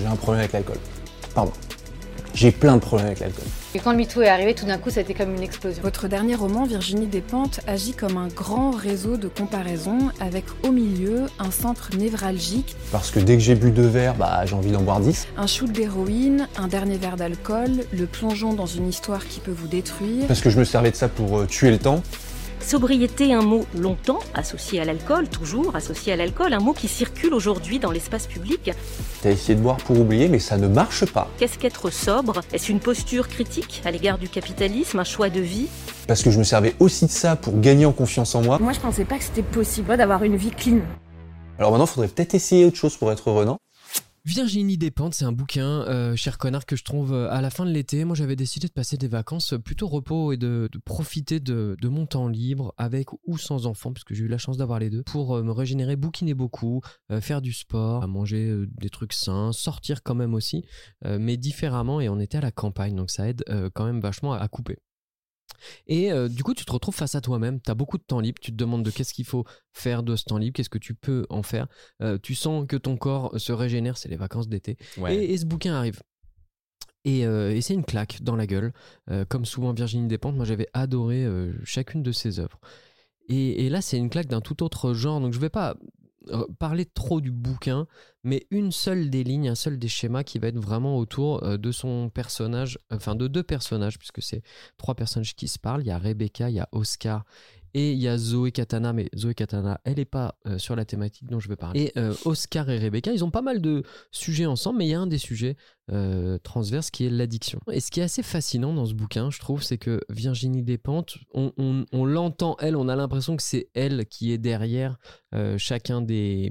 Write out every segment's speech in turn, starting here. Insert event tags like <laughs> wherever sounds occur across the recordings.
J'ai un problème avec l'alcool. Pardon. J'ai plein de problèmes avec l'alcool. Et quand le MeToo est arrivé, tout d'un coup, ça a été comme une explosion. Votre dernier roman, Virginie Despentes, agit comme un grand réseau de comparaison avec au milieu un centre névralgique. Parce que dès que j'ai bu deux verres, bah, j'ai envie d'en boire dix. Un shoot d'héroïne, un dernier verre d'alcool, le plongeon dans une histoire qui peut vous détruire. Parce que je me servais de ça pour euh, tuer le temps. Sobriété, un mot longtemps associé à l'alcool, toujours associé à l'alcool, un mot qui circule aujourd'hui dans l'espace public. T'as essayé de boire pour oublier, mais ça ne marche pas. Qu'est-ce qu'être sobre? Est-ce une posture critique à l'égard du capitalisme, un choix de vie? Parce que je me servais aussi de ça pour gagner en confiance en moi. Moi, je pensais pas que c'était possible d'avoir une vie clean. Alors maintenant, il faudrait peut-être essayer autre chose pour être heureux, non? Virginie Despentes, c'est un bouquin, euh, cher connard, que je trouve euh, à la fin de l'été. Moi, j'avais décidé de passer des vacances plutôt repos et de, profiter de, mon temps libre avec ou sans enfants, puisque j'ai eu la chance d'avoir les deux, pour euh, me régénérer, bouquiner beaucoup, euh, faire du sport, manger euh, des trucs sains, sortir quand même aussi, euh, mais différemment. Et on était à la campagne, donc ça aide quand même vachement à couper. Et euh, du coup, tu te retrouves face à toi-même, tu as beaucoup de temps libre, tu te demandes de qu'est-ce qu'il faut faire de ce temps libre, qu'est-ce que tu peux en faire? Euh, tu sens que ton corps se régénère, c'est les vacances d'été. Ouais. Et, et ce bouquin arrive. Et, euh, et c'est une claque dans la gueule. Euh, comme souvent Virginie Despentes, moi j'avais adoré euh, chacune de ses œuvres. Et, et là, c'est une claque d'un tout autre genre. Donc je vais pas euh, parler trop du bouquin, mais une seule des lignes, un seul des schémas qui va être vraiment autour euh, de son personnage, enfin de deux personnages, puisque c'est trois personnages qui se parlent. Il y a Rebecca, il y a Oscar et il y a Zoé Katana, mais Zoé Katana, elle n'est pas euh, sur la thématique dont je vais parler. Et euh, Oscar et Rebecca, ils ont pas mal de sujets ensemble, mais il y a un des sujets euh, transverses qui est l'addiction. Et ce qui est assez fascinant dans ce bouquin, je trouve, c'est que Virginie Despentes, on, l'entend, elle, on a l'impression que c'est elle qui est derrière chacun des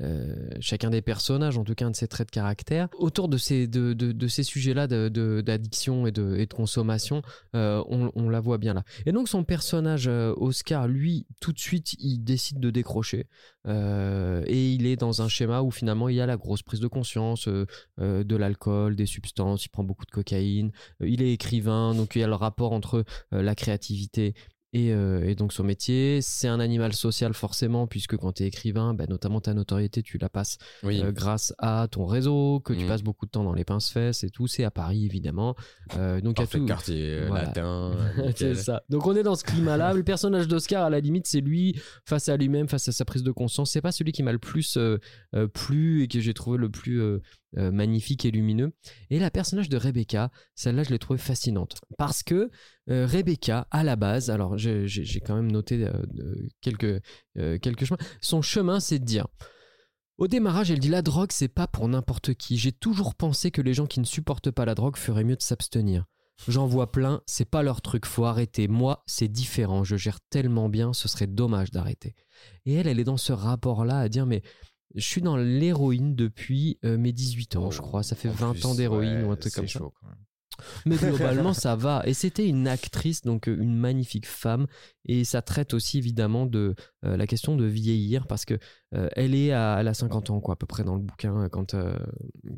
euh, chacun des personnages, en tout cas un de ses traits de caractère. Autour de ces, de, de, ces sujets-là d'addiction et de, et de consommation, euh, on, on la voit bien là. Et donc son personnage, euh, Oscar, lui, tout de suite, il décide de décrocher. Et il est dans un schéma où finalement il y a la grosse prise de conscience de l'alcool, des substances, il prend beaucoup de cocaïne, il est écrivain, donc il y a le rapport entre la créativité et, euh, et donc son métier. C'est un animal social forcément, puisque quand tu es écrivain, bah, notamment ta notoriété, tu la passes Oui. euh, grâce à ton réseau, que tu Mhm. passes beaucoup de temps dans les pinces-fesses et tout. C'est à Paris, évidemment. Euh, donc à tout. quartier Voilà. latin. <laughs> c'est ça. Donc on est dans ce climat-là. Le personnage d'Oscar, à la limite, c'est lui face à lui-même, face à sa prise de conscience. C'est pas celui qui m'a le plus plu et que j'ai trouvé le plus euh, magnifique et lumineux. Et la personnage de Rebecca, celle-là, je l'ai trouvée fascinante parce que euh, Rebecca, à la base, alors j'ai quand même noté euh, quelques quelques chemins. Son chemin, c'est de dire. Au démarrage, elle dit la drogue, c'est pas pour n'importe qui. J'ai toujours pensé que les gens qui ne supportent pas la drogue feraient mieux de s'abstenir. J'en vois plein, c'est pas leur truc, faut arrêter. Moi, c'est différent, je gère tellement bien, ce serait dommage d'arrêter. Et elle, elle est dans ce rapport-là à dire, mais je suis dans l'héroïne depuis euh, mes 18 ans, je crois. Ça fait En 20 plus, ans d'héroïne ouais, ou un truc comme ça. quand même. Mais <laughs> globalement, ça va. Et c'était une actrice, donc euh, une magnifique femme. Et ça traite aussi évidemment de euh, la question de vieillir parce que euh, elle est à, elle a 50 ans, quoi, à peu près dans le bouquin, quand, euh,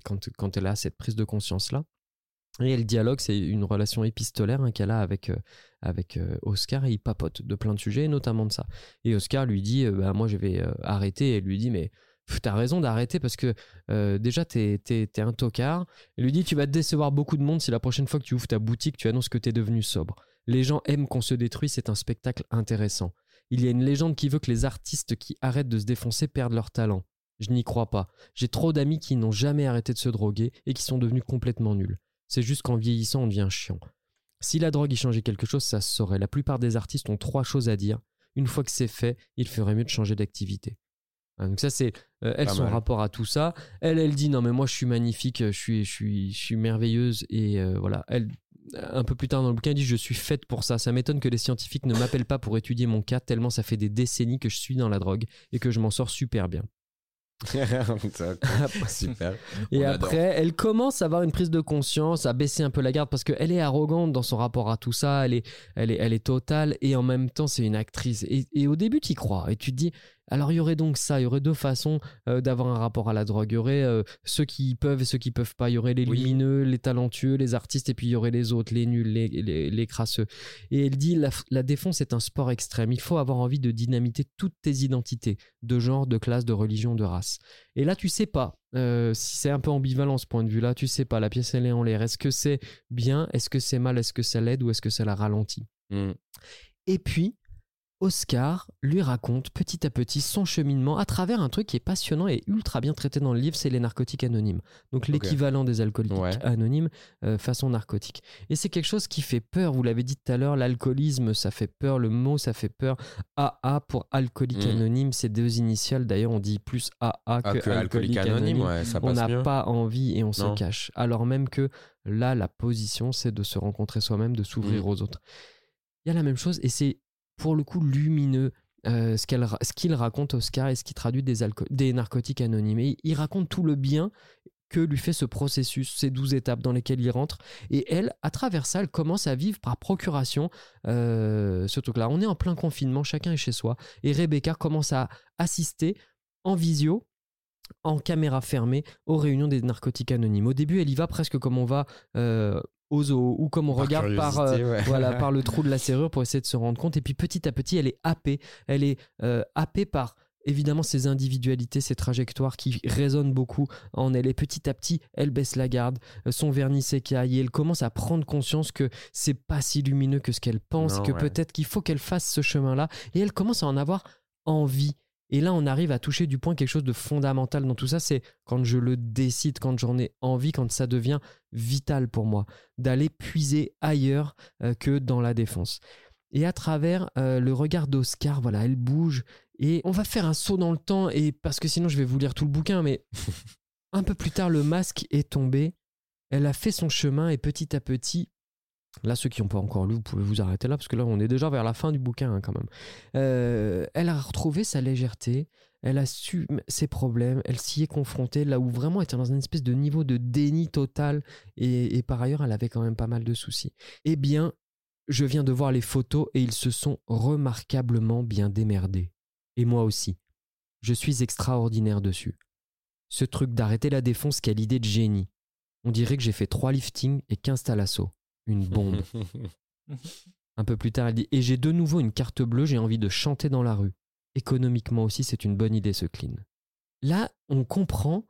quand, quand elle a cette prise de conscience-là. Et elle dialogue, c'est une relation épistolaire hein, qu'elle a avec, euh, avec euh, Oscar et il papote de plein de sujets, et notamment de ça. Et Oscar lui dit euh, bah, Moi, je vais arrêter. Et elle lui dit Mais t'as raison d'arrêter parce que euh, déjà, t'es un tocard. Il lui dit Tu vas décevoir beaucoup de monde si la prochaine fois que tu ouvres ta boutique, tu annonces que t'es devenu sobre. Les gens aiment qu'on se détruit, c'est un spectacle intéressant. Il y a une légende qui veut que les artistes qui arrêtent de se défoncer perdent leur talent. Je n'y crois pas. J'ai trop d'amis qui n'ont jamais arrêté de se droguer et qui sont devenus complètement nuls. C'est juste qu'en vieillissant, on devient chiant. Si la drogue y changeait quelque chose, ça se saurait. La plupart des artistes ont trois choses à dire. Une fois que c'est fait, il ferait mieux de changer d'activité. Ah, donc ça c'est euh, elle Pas son mal. rapport à tout ça. Elle elle dit non mais moi je suis magnifique, je suis je suis je suis merveilleuse et euh, voilà. Elle un peu plus tard dans le bouquin elle dit je suis faite pour ça. Ça m'étonne que les scientifiques ne m'appellent pas pour étudier mon cas tellement ça fait des décennies que je suis dans la drogue et que je m'en sors super bien. <laughs> <laughs> Super. Et On adore. après, elle commence à avoir une prise de conscience, à baisser un peu la garde parce qu'elle est arrogante dans son rapport à tout ça, elle est, elle est, elle est totale et en même temps, c'est une actrice. Et, et au début, tu y crois et tu te dis, Alors il y aurait donc ça, il y aurait deux façons euh, d'avoir un rapport à la drogue. Il y aurait euh, ceux qui peuvent et ceux qui peuvent pas. Il y aurait les Oui. lumineux, les talentueux, les artistes, et puis il y aurait les autres, les nuls, les, les, les crasseux. Et elle dit la, la défense est un sport extrême. Il faut avoir envie de dynamiter toutes tes identités, de genre, de classe, de religion, de race. Et là, tu sais pas. euh, si c'est un peu ambivalent ce point de vue-là, tu sais pas, la pièce elle est en l'air. Est-ce que c'est bien? Est-ce que c'est mal? Est-ce que ça l'aide ou est-ce que ça la ralentit? Mm. et puis, Oscar lui raconte petit à petit son cheminement à travers un truc qui est passionnant et ultra bien traité dans le livre, c'est les narcotiques anonymes. Donc l'équivalent des alcooliques Ouais. anonymes euh, façon narcotique. Et c'est quelque chose qui fait peur, vous l'avez dit tout à l'heure, l'alcoolisme ça fait peur, le mot ça fait peur. AA pour alcoolique Mm. anonyme, c'est deux initiales, d'ailleurs on dit plus AA Ah, que, que alcoolique anonyme, ouais, ça on n'a pas envie et on se cache. Alors même que là, la position, c'est de se rencontrer soi-même, de s'ouvrir Mm. aux autres. Il y a la même chose et c'est pour le coup lumineux. euh, ce qu'il raconte Oscar et ce qui traduit des, des narcotiques anonymes. Et il raconte tout le bien que lui fait ce processus, ces douze étapes dans lesquelles il rentre. Et elle, à travers ça, elle commence à vivre par procuration euh, ce truc-là. On est en plein confinement, chacun est chez soi. Et Rebecca commence à assister en visio en caméra fermée aux réunions des narcotiques anonymes. Au début, elle y va presque comme on va euh, au zoo ou comme on Par regarde par, euh, ouais. voilà, <laughs> par le trou de la serrure pour essayer de se rendre compte. Et puis petit à petit, elle est happée. Elle est euh, happée par évidemment ses individualités, ses trajectoires qui résonnent beaucoup en elle. Et petit à petit, elle baisse la garde, euh, son vernis s'écaille et elle commence à prendre conscience que c'est pas si lumineux que ce qu'elle pense, Non, que ouais. peut-être qu'il faut qu'elle fasse ce chemin-là. Et elle commence à en avoir envie. Et là, on arrive à toucher du point quelque chose de fondamental dans tout ça, c'est quand je le décide, quand j'en ai envie, quand ça devient vital pour moi, d'aller puiser ailleurs euh, que dans la défense. Et à travers euh, le regard d'Oscar, voilà, elle bouge et on va faire un saut dans le temps et parce que sinon je vais vous lire tout le bouquin, mais <laughs> un peu plus tard le masque est tombé. Elle a fait son chemin et petit à petit, là ceux qui n'ont pas encore lu, vous pouvez vous arrêter là parce que là on est déjà vers la fin du bouquin hein, quand même. Euh, elle a retrouvé sa légèreté, elle a su ses problèmes, elle s'y est confrontée là où vraiment elle était dans une espèce de niveau de déni total et, par ailleurs elle avait quand même pas mal de soucis. Eh bien, je viens de voir les photos et ils se sont remarquablement bien démerdés. Et moi aussi. Je suis extraordinaire dessus. Ce truc d'arrêter la défonce, quelle idée de génie. On dirait que j'ai fait trois liftings et 15 thalasso. Une bombe. <laughs> Un peu plus tard, elle dit Et j'ai de nouveau une carte bleue, j'ai envie de chanter dans la rue. Économiquement aussi, c'est une bonne idée ce clean. Là, on comprend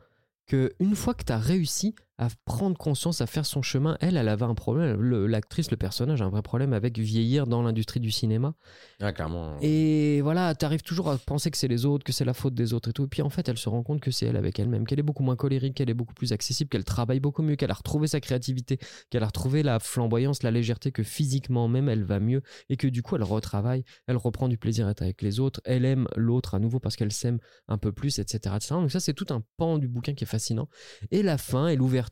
que une fois que tu as réussi à prendre conscience, à faire son chemin, elle, elle avait un problème. Le- L'actrice, le personnage a un vrai problème avec vieillir dans l'industrie du cinéma. Ah, clairement. Et voilà, t'arrives toujours à penser que c'est les autres, que c'est la faute des autres et tout. Et puis en fait, elle se rend compte que c'est elle avec elle-même, qu'elle est beaucoup moins colérique, qu'elle est beaucoup plus accessible, qu'elle travaille beaucoup mieux, qu'elle a retrouvé sa créativité, qu'elle a retrouvé la flamboyance, la légèreté, que physiquement même elle va mieux et que du coup elle retravaille, elle reprend du plaisir à être avec les autres, elle aime l'autre à nouveau parce qu'elle s'aime un peu plus, etc., etc. Donc ça, c'est tout un pan du bouquin qui est fascinant. Et la fin et l'ouverture,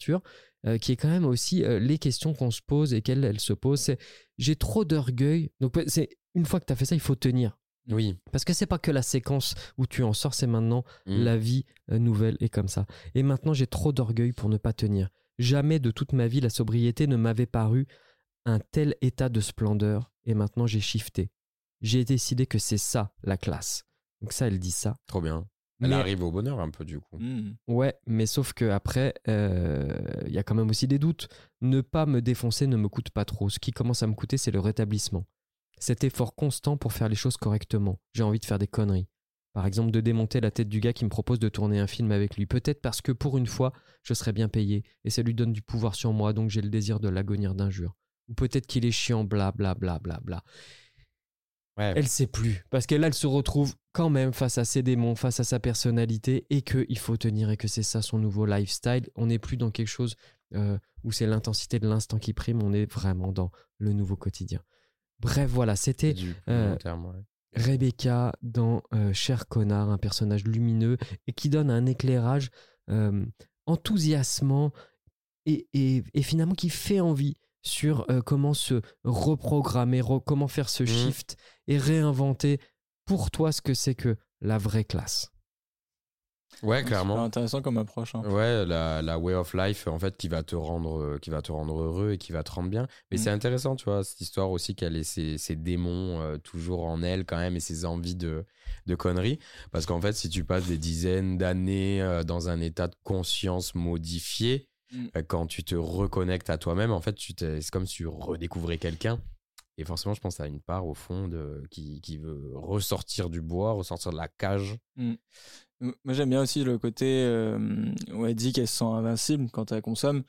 euh, qui est quand même aussi euh, les questions qu'on se pose et qu'elle elle se pose, c'est j'ai trop d'orgueil. Donc c'est une fois que tu as fait ça, il faut tenir. Oui. Parce que c'est pas que la séquence où tu en sors, c'est maintenant Mm. la vie euh, nouvelle est comme ça. Et maintenant, j'ai trop d'orgueil pour ne pas tenir. Jamais de toute ma vie, la sobriété ne m'avait paru un tel état de splendeur. Et maintenant, j'ai shifté. J'ai décidé que c'est ça, la classe. Donc ça, elle dit ça. Trop bien. Elle Mais- arrive au bonheur un peu du coup. Hmm. Ouais, mais sauf que après, euh, il y a quand même aussi des doutes. Ne pas me défoncer ne me coûte pas trop. Ce qui commence à me coûter, c'est le rétablissement. Cet effort constant pour faire les choses correctement. J'ai envie de faire des conneries. Par exemple, de démonter la tête du gars qui me propose de tourner un film avec lui. Peut-être parce que pour une fois, je serais bien payé et ça lui donne du pouvoir sur moi, donc j'ai le désir de l'agonir d'injures. Ou peut-être qu'il est chiant, bla bla bla bla bla. Ouais. Elle sait plus. Parce que là, elle se retrouve quand même face à ses démons, face à sa personnalité, et qu'il faut tenir, et que c'est ça son nouveau lifestyle. On n'est plus dans quelque chose euh, où c'est l'intensité de l'instant qui prime, on est vraiment dans le nouveau quotidien. Bref, voilà, c'était euh, ouais. Rebecca dans euh, Cher Connard, un personnage lumineux et qui donne un éclairage enthousiasmant et, et- et finalement qui fait envie sur euh, comment se reprogrammer, re- comment faire ce Mhm. shift et réinventer pour toi ce que c'est que la vraie classe. Ouais, Super clairement. intéressant comme approche. hein. Ouais, la, la way of life, en fait, qui va te rendre, euh, qui va te rendre heureux et qui va te rendre bien. Mais Mm. c'est intéressant, tu vois, cette histoire aussi qu'elle ait ses, ses démons euh, toujours en elle quand même et ses envies de, de conneries. Parce qu'en fait, si tu passes des dizaines d'années euh, dans un état de conscience modifié, Mm. euh, quand tu te reconnectes à toi-même, en fait, c'est comme si tu redécouvrais quelqu'un. Et forcément, je pense à une part au fond de, qui, qui veut ressortir du bois, ressortir de la cage. M- Moi, j'aime bien aussi le côté euh, où elle dit qu'elle se sent invincible quand elle consomme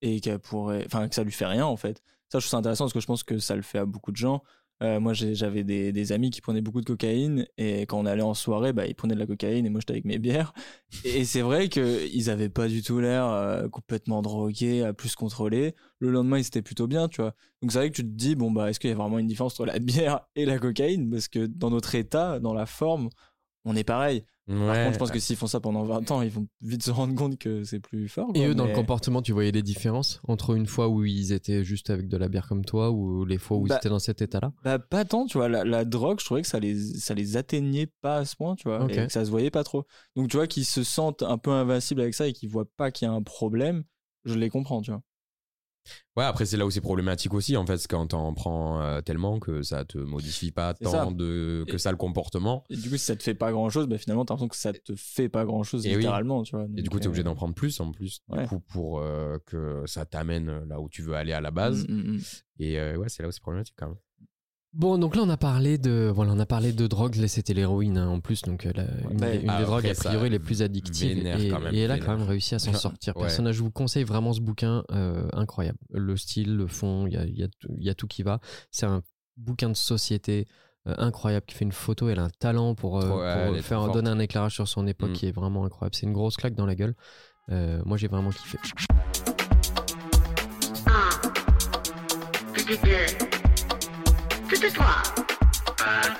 et qu'elle pourrait, enfin, que ça lui fait rien en fait. Ça, je trouve ça intéressant parce que je pense que ça le fait à beaucoup de gens. Euh, moi, j'avais des, amis qui prenaient beaucoup de cocaïne et quand on allait en soirée, bah, ils prenaient de la cocaïne et moi, j'étais avec mes bières. Et c'est vrai qu'ils avaient pas du tout l'air euh, complètement drogués, à plus contrôler. Le lendemain, ils étaient plutôt bien, tu vois. Donc c'est vrai que tu te dis, bon, bah, est-ce qu'il y a vraiment une différence entre la bière et la cocaïne? Parce que dans notre état, dans la forme, on est pareil. Par contre, je pense que s'ils font ça pendant 20 ans, ils vont vite se rendre compte que c'est plus fort. Et eux, dans le comportement, tu voyais des différences entre une fois où ils étaient juste avec de la bière comme toi ou les fois où Bah, ils étaient dans cet état-là? Bah, pas tant, tu vois. La, la drogue, je trouvais que ça les, ça les atteignait pas à ce point, tu vois. Et que ça se voyait pas trop. Donc, tu vois, qu'ils se sentent un peu invincibles avec ça et qu'ils voient pas qu'il y a un problème, je les comprends, tu vois. Ouais, après, c'est là où c'est problématique aussi, en fait, c'est quand t'en prends euh, tellement que ça te modifie pas tant ça. de, que Et- ça le comportement. Et du coup, si ça te fait pas grand chose, bah, finalement, t'as l'impression que ça te fait pas grand chose, Et oui. littéralement, tu vois. Et du coup, t'es obligé euh, d'en prendre plus en plus, du coup, pour euh, que ça t'amène là où tu veux aller à la base. mm, mm, mm. Et euh, ouais, c'est là où c'est problématique quand même. Bon, donc là, on a parlé de, voilà, on a parlé de drogue. Là, c'était l'héroïne hein, en plus, donc euh, la- une, bah, des, une ah, des drogues a priori les plus addictives. Et, quand même, et elle a quand même réussi à s'en sortir. Ouais. Personnage, je vous conseille vraiment ce bouquin, euh, incroyable. Le style, le fond, il y a, il y, a, tout- il y a tout qui va. C'est un bouquin de société. euh, incroyable qui fait une photo elle a un talent pour, euh, ouais, faire donner un éclairage sur son époque Mm. qui est vraiment incroyable c'est une grosse claque dans la gueule Euh, moi j'ai vraiment kiffé Podcast.